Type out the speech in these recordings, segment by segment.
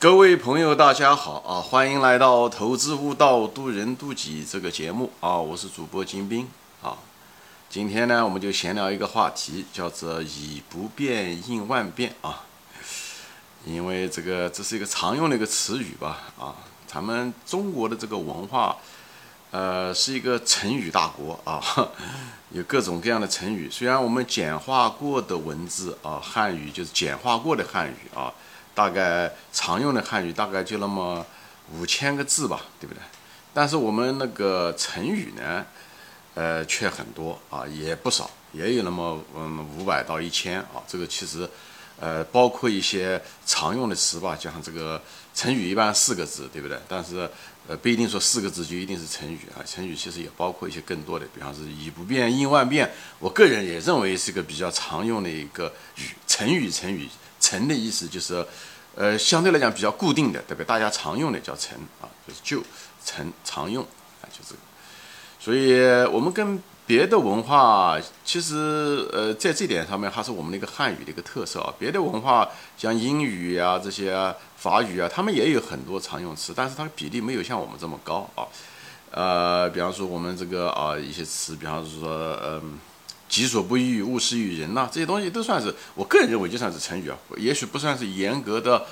各位朋友，大家好啊！欢迎来到《投资悟道，渡人渡己》这个节目啊！我是主播金兵啊。今天呢，我们就闲聊一个话题，叫做“以不变应万变”啊。因为这个这是一个常用的一个词语吧啊。咱们中国的这个文化，呃，是一个成语大国啊，有各种各样的成语。虽然我们简化过的文字啊，汉语就是简化过的汉语啊。大概常用的汉语大概就那么五千个字吧，对不对？但是我们那个成语呢，呃，却很多啊，也不少，也有那么嗯五百到一千啊。这个其实，呃，包括一些常用的词吧，就像这个成语一般四个字，对不对？但是呃，不一定说四个字就一定是成语啊。成语其实也包括一些更多的，比方是以不变应万变。我个人也认为是个比较常用的一个语成语。成语。陈的意思就是，呃，相对来讲比较固定的，对不对？大家常用的叫陈啊，就是旧陈常用啊，就这个。所以，我们跟别的文化，其实呃，在这点上面还是我们那个汉语的一个特色啊。别的文化像英语啊这些法语啊，他们也有很多常用词，但是它的比例没有像我们这么高啊。呃，比方说我们这个啊一些词，比方说嗯。己所不欲，勿施于人呐，这些东西都算是我个人认为就算是成语啊，也许不算是严格的，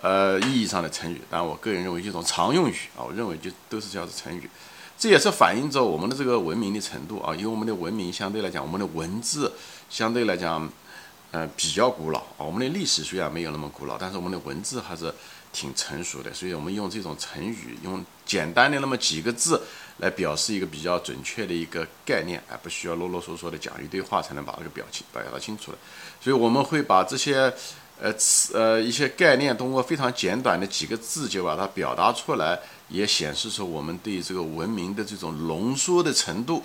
呃意义上的成语，但我个人认为一种常用语啊，我认为就都是叫做成语，这也是反映着我们的这个文明的程度啊，因为我们的文明相对来讲，我们的文字相对来讲，呃比较古老啊，我们的历史虽然没有那么古老，但是我们的文字还是挺成熟的，所以我们用这种成语，用简单的那么几个字。来表示一个比较准确的一个概念，而不需要啰啰嗦嗦的讲一堆话才能把这个表情表达清楚了。所以我们会把这些呃词呃一些概念通过非常简短的几个字就把它表达出来，也显示出我们对这个文明的这种浓缩的程度。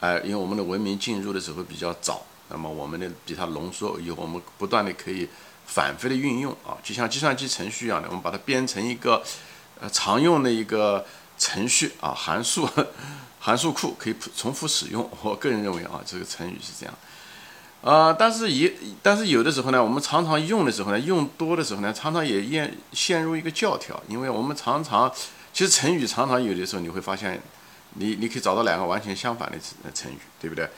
哎，因为我们的文明进入的时候比较早，那么我们的比它浓缩，以后我们不断的可以反复的运用啊，就像计算机程序一样的，我们把它编成一个呃常用的一个。程序啊，函数，函数库可以重复使用。我个人认为啊，这个成语是这样。啊，但是也，但是有的时候呢，我们常常用的时候呢，用多的时候呢，常常也陷陷入一个教条，因为我们常常，其实成语常常有的时候你会发现，你你可以找到两个完全相反的成语，对不对？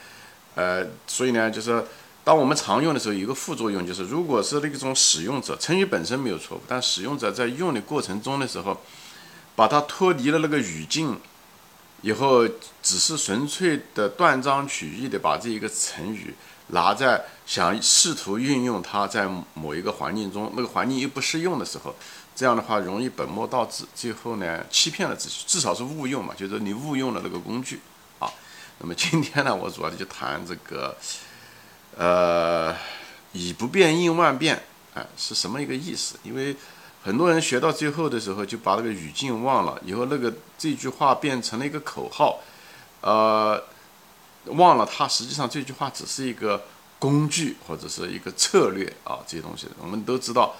呃，所以呢，就是当我们常用的时候，有一个副作用就是，如果是那种使用者，成语本身没有错误，但使用者在用的过程中的时候。把它脱离了那个语境以后，只是纯粹的断章取义的把这一个成语拿在想试图运用它在某一个环境中，那个环境又不适用的时候，这样的话容易本末倒置，最后呢欺骗了自己，至少是误用嘛，就是你误用了那个工具。那么今天呢，我主要就谈这个，呃，以不变应万变，哎，是什么一个意思？因为。很多人学到最后的时候，就把那个语境忘了，以后那个这句话变成了一个口号，呃，忘了它实际上这句话只是一个工具或者是一个策略啊，这些东西我们都知道，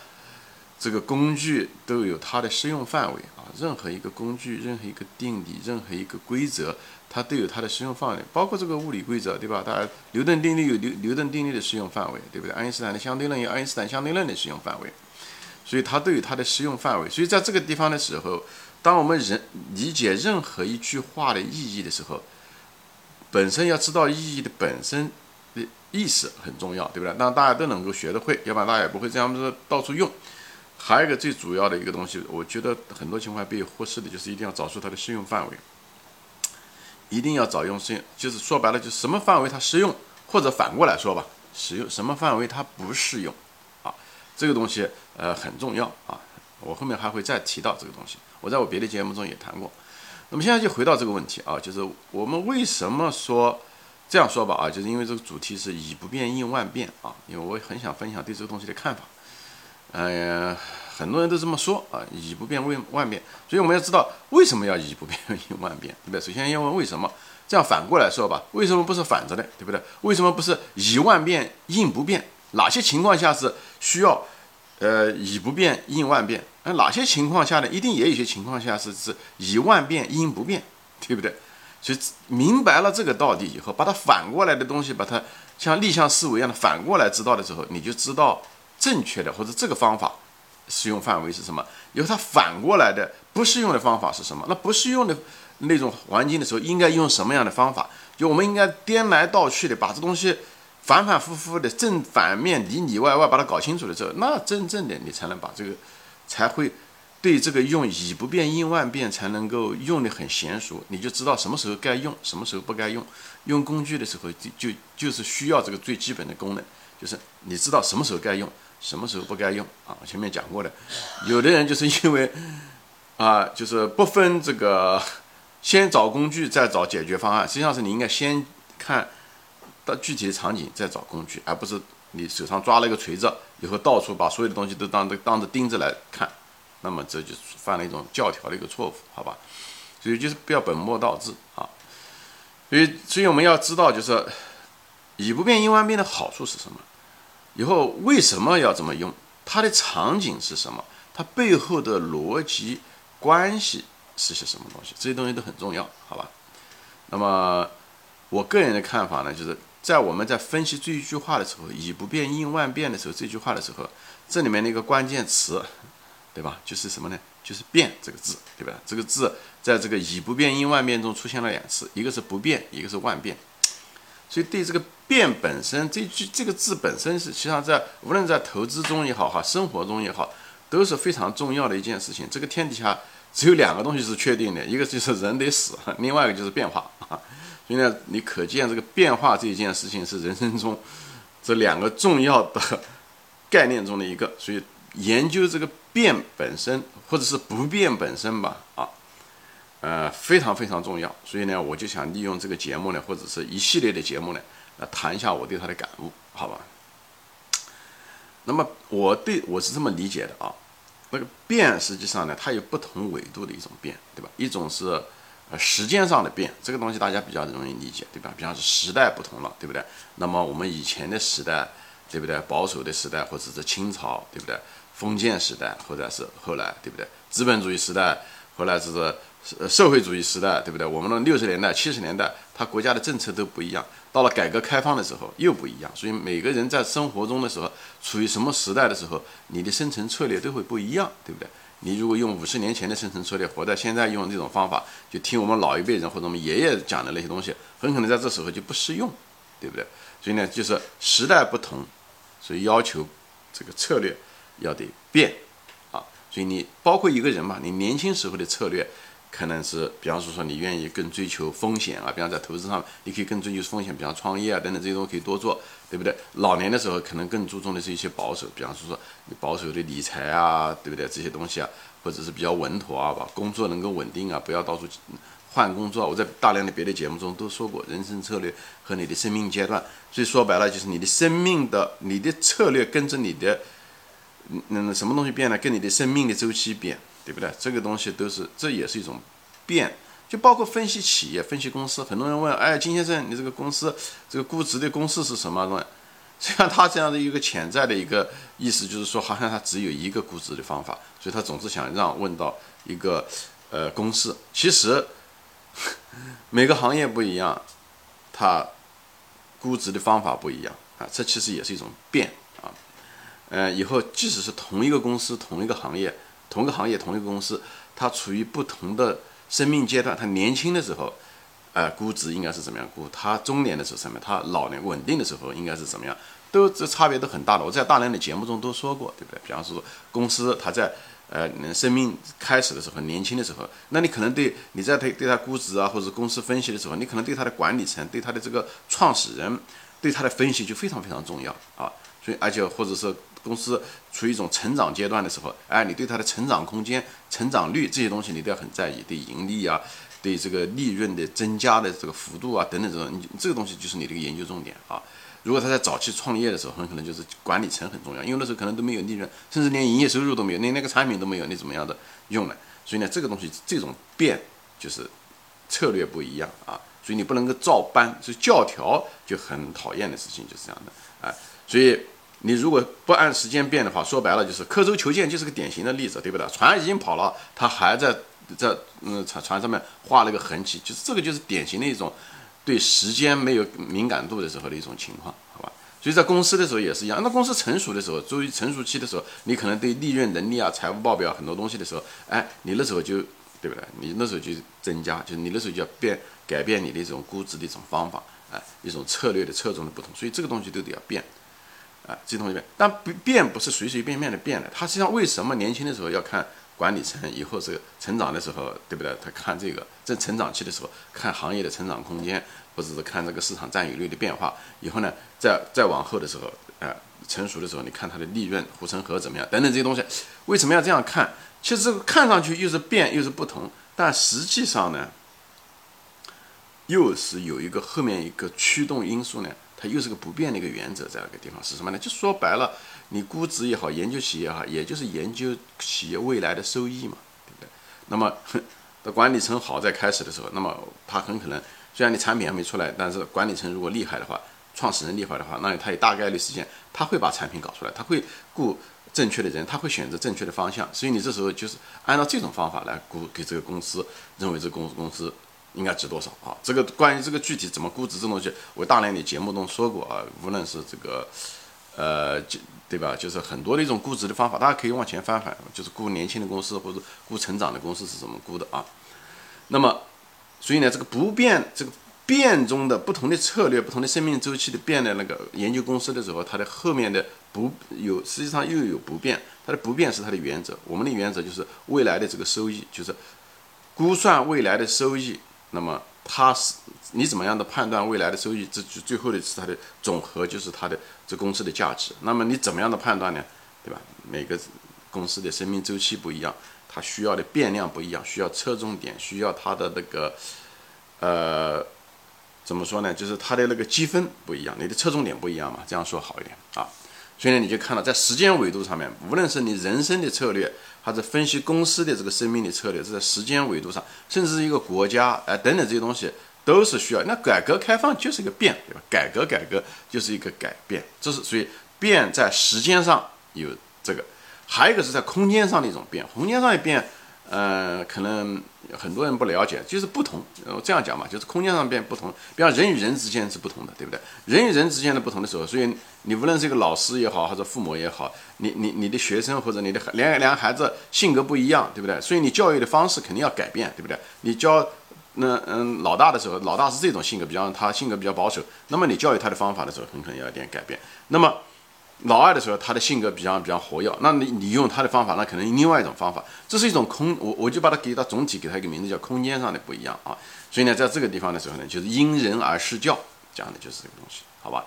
这个工具都有它的适用范围啊，任何一个工具、任何一个定理、任何一个规则，它都有它的适用范围，包括这个物理规则，对吧？它牛顿定律有牛牛顿定律的适用范围，对不对？爱因斯坦的相对论有爱因斯坦相对论的适用范围。所以它都有它的适用范围。所以在这个地方的时候，当我们人理解任何一句话的意义的时候，本身要知道意义的本身的意思很重要，对不对？让大家都能够学得会，要不然大家也不会这样子到处用。还有一个最主要的一个东西，我觉得很多情况被忽视的就是一定要找出它的适用范围，一定要找用适用，就是说白了，就什么范围它适用，或者反过来说吧，使用什么范围它不适用。啊这个东西呃很重要啊，我后面还会再提到这个东西。我在我别的节目中也谈过。那么现在就回到这个问题啊，就是我们为什么说这样说吧啊，就是因为这个主题是以不变应万变啊，因为我很想分享对这个东西的看法。嗯，很多人都这么说啊，以不变为万变，所以我们要知道为什么要以不变应万变，对不对？首先要问为什么，这样反过来说吧，为什么不是反着的，对不对？为什么不是以万变应不变？哪些情况下是需要，呃，以不变应万变？那哪些情况下呢？一定也有些情况下是是以万变应不变，对不对？所以明白了这个道理以后，把它反过来的东西，把它像逆向思维一样的反过来知道的时候，你就知道正确的或者这个方法适用范围是什么？以后它反过来的不适用的方法是什么？那不适用的那种环境的时候，应该用什么样的方法？就我们应该颠来倒去的把这东西反反复复的正反面里里外外把它搞清楚了之后，那真正的你才能把这个才会对这个用以不变应万变，才能够用的很娴熟。你就知道什么时候该用，什么时候不该用。用工具的时候就就就是需要这个最基本的功能，就是你知道什么时候该用。什么时候不该用啊？前面讲过的，有的人就是因为啊，就是不分这个，先找工具再找解决方案。实际上是你应该先看到具体的场景再找工具，而不是你手上抓了一个锤子以后到处把所有的东西都当着当着钉子来看，那么这就犯了一种教条的一个错误，好吧？所以就是不要本末倒置啊。所以，所以我们要知道，就是以不变应万变的好处是什么？以后为什么要这么用？它的场景是什么？它背后的逻辑关系是些什么东西？这些东西都很重要，好吧？那么我个人的看法呢，就是在我们在分析这一句话的时候，“以不变应万变”的时候，这句话的时候，这里面的一个关键词，对吧？就是什么呢？就是“变”这个字，对吧？这个字在这个“以不变应万变”中出现了两次，一个是不变，一个是万变。所以对这个变本身这句这个字本身是，实际上在无论在投资中也好哈，生活中也好，都是非常重要的一件事情。这个天底下只有两个东西是确定的，一个就是人得死，另外一个就是变化啊。所以呢，你可见这个变化这一件事情是人生中这两个重要的概念中的一个。所以研究这个变本身或者是不变本身吧，啊。呃，非常非常重要，所以呢，我就想利用这个节目呢，或者是一系列的节目呢，来谈一下我对他的感悟，好吧？那么我对我是这么理解的啊，那个变实际上呢，它有不同维度的一种变，对吧？一种是呃时间上的变，这个东西大家比较容易理解，对吧？比方说时代不同了，对不对？那么我们以前的时代，对不对？保守的时代，或者是清朝，对不对？封建时代，或者是后来，对不对？资本主义时代，后来是。社会主义时代，对不对？我们的六十年代、七十年代，他国家的政策都不一样。到了改革开放的时候，又不一样。所以每个人在生活中的时候，处于什么时代的时候，你的生存策略都会不一样，对不对？你如果用五十年前的生存策略，活在现在用这种方法，就听我们老一辈人或者我们爷爷讲的那些东西，很可能在这时候就不适用，对不对？所以呢，就是时代不同，所以要求这个策略要得变啊。所以你包括一个人嘛，你年轻时候的策略。可能是，比方说说你愿意更追求风险啊，比方在投资上，你可以更追求风险，比方创业啊等等这些东西可以多做，对不对？老年的时候可能更注重的是一些保守，比方说说你保守的理财啊，对不对？这些东西啊，或者是比较稳妥啊，把工作能够稳定啊，不要到处换工作。我在大量的别的节目中都说过，人生策略和你的生命阶段，所以说白了就是你的生命的你的策略跟着你的，嗯，什么东西变了？跟你的生命的周期变。对不对？这个东西都是，这也是一种变，就包括分析企业、分析公司。很多人问：“哎，金先生，你这个公司这个估值的公式是什么？”实际上，他这样的一个潜在的一个意思，就是说，好像他只有一个估值的方法，所以他总是想让问到一个呃公式。其实每个行业不一样，它估值的方法不一样啊，这其实也是一种变啊。呃，以后即使是同一个公司、同一个行业。同个行业，同一个公司，它处于不同的生命阶段。它年轻的时候，呃，估值应该是怎么样估？它中年的时候什么？它老年稳定的时候应该是怎么样？都这差别都很大的。我在大量的节目中都说过，对不对？比方说，公司它在呃生命开始的时候，年轻的时候，那你可能对你在对对它估值啊，或者公司分析的时候，你可能对它的管理层、对它的这个创始人、对它的分析就非常非常重要啊。所以，而且或者是。公司处于一种成长阶段的时候，哎，你对它的成长空间、成长率这些东西，你都要很在意。对盈利啊，对这个利润的增加的这个幅度啊，等等这种，你这个东西就是你的一个研究重点啊。如果他在早期创业的时候，很可能就是管理层很重要，因为那时候可能都没有利润，甚至连营业收入都没有，连那个产品都没有，你怎么样的用呢？所以呢，这个东西这种变就是策略不一样啊。所以你不能够照搬，所以教条就很讨厌的事情，就是这样的啊。所以。你如果不按时间变的话，说白了就是刻舟求剑，就是个典型的例子，对不对？船已经跑了，他还在在嗯船船上面画了一个痕迹，就是这个就是典型的一种对时间没有敏感度的时候的一种情况，好吧？所以在公司的时候也是一样。那公司成熟的时候，作为成熟期的时候，你可能对利润能力啊、财务报表很多东西的时候，哎，你那时候就对不对？你那时候就增加，就是你那时候就要变改变你的这种估值的一种方法，哎，一种策略的侧重的不同。所以这个东西都得要变，啊，这东西变。但不变不是随随便便的变的。它实际上为什么年轻的时候要看？管理层以后是成长的时候，对不对？他看这个在成长期的时候，看行业的成长空间，或者是看这个市场占有率的变化。以后呢，再再往后的时候，呃，成熟的时候，你看它的利润、护城河怎么样等等这些东西。为什么要这样看？其实看上去又是变又是不同，但实际上呢，又是有一个后面一个驱动因素呢。它又是个不变的一个原则，在那个地方是什么呢？就说白了，你估值也好，研究企业也好，也就是研究企业未来的收益嘛，对不对？那么，的管理层好在开始的时候，那么他很可能虽然你产品还没出来，但是管理层如果厉害的话，创始人厉害的话，那他有大概率时间他会把产品搞出来，他会雇正确的人，他会选择正确的方向，所以你这时候就是按照这种方法来估给这个公司，认为这公公司。应该值多少啊？这个关于这个具体怎么估值这东西，我大量的节目中说过啊。无论是这个，呃，就对吧？就是很多的一种估值的方法，大家可以往前翻翻，就是估年轻的公司或者估成长的公司是怎么估的啊？那么，所以呢，这个不变，这个变中的不同的策略、不同的生命周期的变的那个研究公司的时候，它的后面的不有，实际上又有不变。它的不变是它的原则。我们的原则就是未来的这个收益，就是估算未来的收益。那么它是你怎么样的判断未来的收益？这就最后的是它的总和，就是它的这公司的价值。那么你怎么样的判断呢？对吧？每个公司的生命周期不一样，它需要的变量不一样，需要侧重点，需要它的那个呃，怎么说呢？就是它的那个积分不一样，你的侧重点不一样嘛？这样说好一点啊。所以呢，你就看到在时间维度上面，无论是你人生的策略。还是分析公司的这个生命的策略，是在时间维度上，甚至是一个国家，哎，等等这些东西都是需要。那改革开放就是一个变，对吧？改革改革就是一个改变，这是所以变在时间上有这个，还有一个是在空间上的一种变，空间上的变。呃，可能很多人不了解，就是不同。我这样讲嘛，就是空间上变不同。比方人与人之间是不同的，对不对？人与人之间的不同的时候，所以你无论是一个老师也好，或者父母也好，你你你的学生或者你的两两个孩子性格不一样，对不对？所以你教育的方式肯定要改变，对不对？你教那嗯老大的时候，老大是这种性格，比方他性格比较保守，那么你教育他的方法的时候，很可能要一点改变。那么。老二的时候，他的性格比较比较活跃，那你你用他的方法，那可能另外一种方法，这是一种空，我我就把它给它总体给它一个名字叫空间上的不一样啊。所以呢，在这个地方的时候呢，就是因人而施教，讲的就是这个东西，好吧？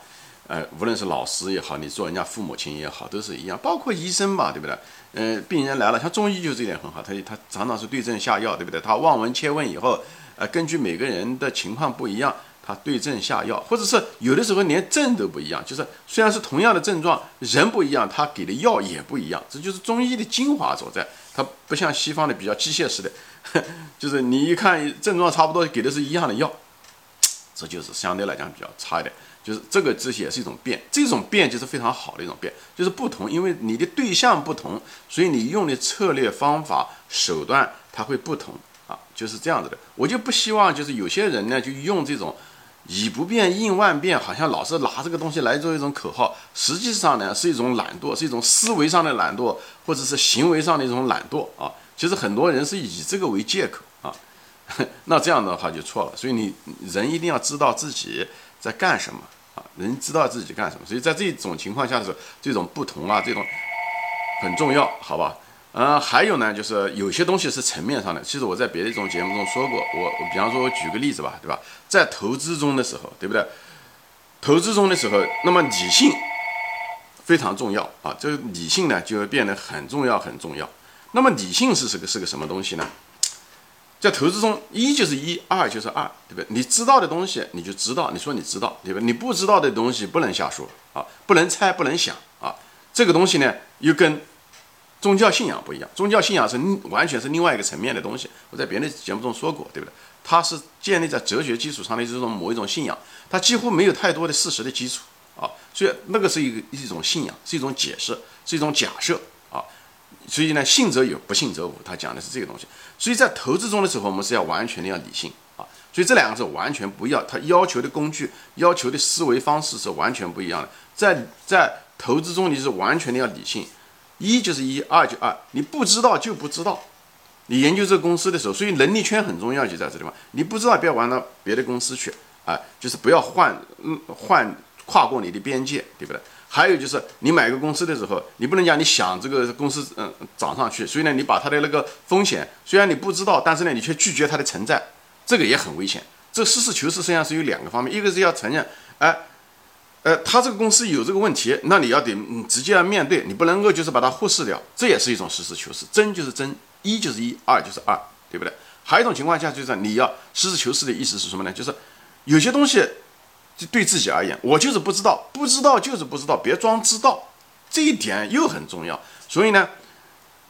呃，无论是老师也好，你做人家父母亲也好，都是一样，包括医生吧，对不对？呃，病人来了，像中医就这点很好，他他常常是对症下药，对不对？他望闻切问以后，呃，根据每个人的情况不一样。他对症下药，或者是有的时候连症都不一样，就是虽然是同样的症状，人不一样，他给的药也不一样，这就是中医的精华所在。它不像西方的比较机械式的，就是你一看症状差不多，给的是一样的药，这就是相对来讲比较差一点。就是这个这些也是一种变，这种变就是非常好的一种变，就是不同，因为你的对象不同，所以你用的策略方法手段它会不同啊，就是这样子的。我就不希望就是有些人呢就用这种。以不变应万变，好像老是拿这个东西来做一种口号，实际上呢是一种懒惰，是一种思维上的懒惰，或者是行为上的一种懒惰啊。其实很多人是以这个为借口啊，那这样的话就错了。所以你人一定要知道自己在干什么啊，人知道自己干什么。所以在这种情况下的时候，这种不同啊，这种很重要，好吧？嗯，还有呢，就是有些东西是层面上的。其实我在别的一种节目中说过，我我比方说，我举个例子吧，对吧？在投资中的时候，对不对？投资中的时候，那么理性非常重要啊，这个理性呢就会变得很重要很重要。那么理性是是个是个什么东西呢？在投资中，一就是一，二就是二，对不对？你知道的东西你就知道，你说你知道，对吧？你不知道的东西不能瞎说啊，不能猜，不能想啊。这个东西呢，又跟。宗教信仰不一样，宗教信仰是完全是另外一个层面的东西。我在别的节目中说过，对不对？它是建立在哲学基础上的这种某一种信仰，它几乎没有太多的事实的基础啊。所以那个是一个一种信仰，是一种解释，是一种假设啊。所以呢，信则有，不信则无。他讲的是这个东西。所以在投资中的时候，我们是要完全的要理性啊。所以这两个是完全不要，他要求的工具、要求的思维方式是完全不一样的。在在投资中你是完全的要理性，一就是一，二就二，你不知道就不知道。你研究这个公司的时候，所以能力圈很重要，就在这地方。你不知道，不要玩到别的公司去啊，就是不要换，嗯，换跨过你的边界，对不对？还有就是你买个公司的时候，你不能讲你想这个公司嗯涨上去，所以呢，你把它的那个风险虽然你不知道，但是呢，你却拒绝它的存在，这个也很危险。这实事求是实际上是有两个方面，一个是要承认，哎，呃他这个公司有这个问题，那你要得直接要面对，你不能够就是把它忽视掉，这也是一种实事求是。真就是真，一就是一，二就是二，对不对？还有一种情况下就是你要实事求是的意思是什么呢？就是有些东西。就对自己而言，我就是不知道，不知道就是不知道，别装知道，这一点又很重要。所以呢，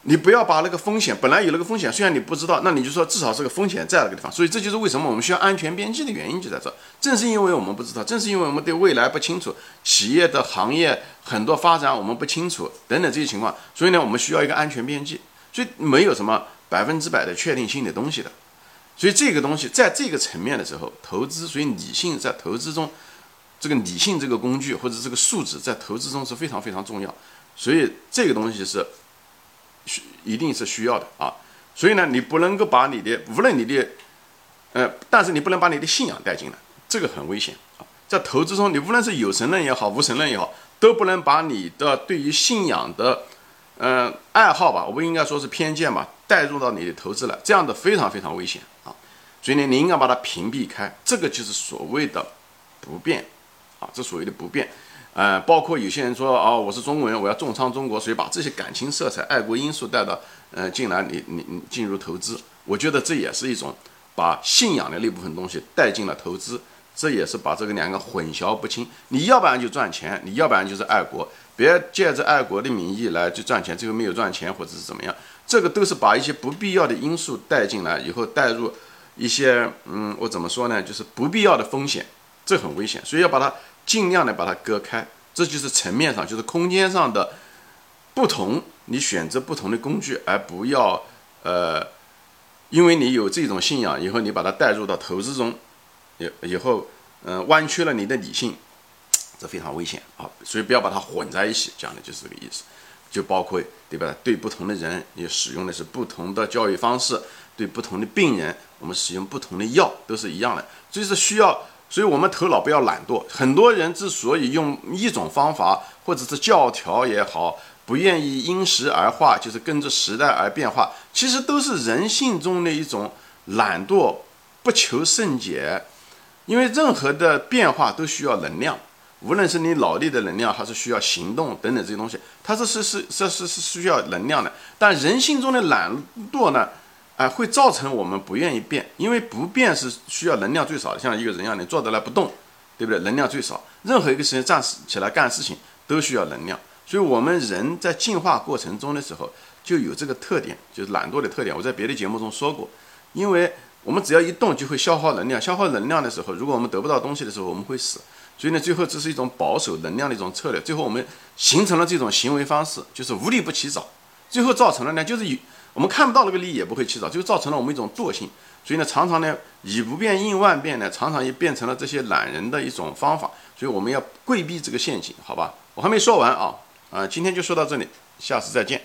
你不要把那个风险本来有那个风险，虽然你不知道，那你就说至少这个风险在那个地方。所以这就是为什么我们需要安全边际的原因就在这。正是因为我们不知道，正是因为我们对未来不清楚，企业的行业很多发展我们不清楚等等这些情况，所以呢，我们需要一个安全边际。所以没有什么百分之百的确定性的东西的。所以这个东西在这个层面的时候，投资，所以理性在投资中，这个理性这个工具或者这个素质在投资中是非常非常重要。所以这个东西是一定是需要的啊。所以呢，你不能够把你的无论你的，呃，但是你不能把你的信仰带进来，这个很危险啊。在投资中，你无论是有神论也好，无神论也好，都不能把你的对于信仰的，呃，爱好吧，我不应该说是偏见吧。带入到你的投资来，这样的非常非常危险啊！所以呢，你应该把它屏蔽开，这个就是所谓的不变啊，这所谓的不变，呃，包括有些人说哦，我是中国人，我要重仓中国，所以把这些感情色彩、爱国因素带到呃进来，你你你进入投资，我觉得这也是一种把信仰的那部分东西带进了投资，这也是把这个两个混淆不清。你要不然就赚钱，你要不然就是爱国，别借着爱国的名义来去赚钱，最后没有赚钱或者是怎么样。这个都是把一些不必要的因素带进来以后，带入一些嗯，我怎么说呢？就是不必要的风险，这很危险，所以要把它尽量的把它割开。这就是层面上，就是空间上的不同，你选择不同的工具，而不要呃，因为你有这种信仰以后，你把它带入到投资中，以以后嗯，弯曲了你的理性，这非常危险啊！所以不要把它混在一起，讲的就是这个意思。就包括对吧？对不同的人，你使用的是不同的教育方式；对不同的病人，我们使用不同的药，都是一样的。所以是需要，所以我们头脑不要懒惰。很多人之所以用一种方法，或者是教条也好，不愿意因时而化，就是跟着时代而变化，其实都是人性中的一种懒惰，不求甚解。因为任何的变化都需要能量。无论是你脑力的能量，还是需要行动等等这些东西，它是是是是是是需要能量的。但人性中的懒惰呢，哎，会造成我们不愿意变，因为不变是需要能量最少的。像一个人一样，你坐在那不动，对不对？能量最少。任何一个事情站起来干事情都需要能量。所以，我们人在进化过程中的时候就有这个特点，就是懒惰的特点。我在别的节目中说过，因为我们只要一动就会消耗能量，消耗能量的时候，如果我们得不到东西的时候，我们会死。所以呢，最后这是一种保守能量的一种策略。最后我们形成了这种行为方式，就是无利不起早。最后造成了呢，就是以我们看不到那个利益也不会起早，就造成了我们一种惰性。所以呢，常常呢以不变应万变呢，常常也变成了这些懒人的一种方法。所以我们要规避这个陷阱，好吧？我还没说完啊，啊，今天就说到这里，下次再见。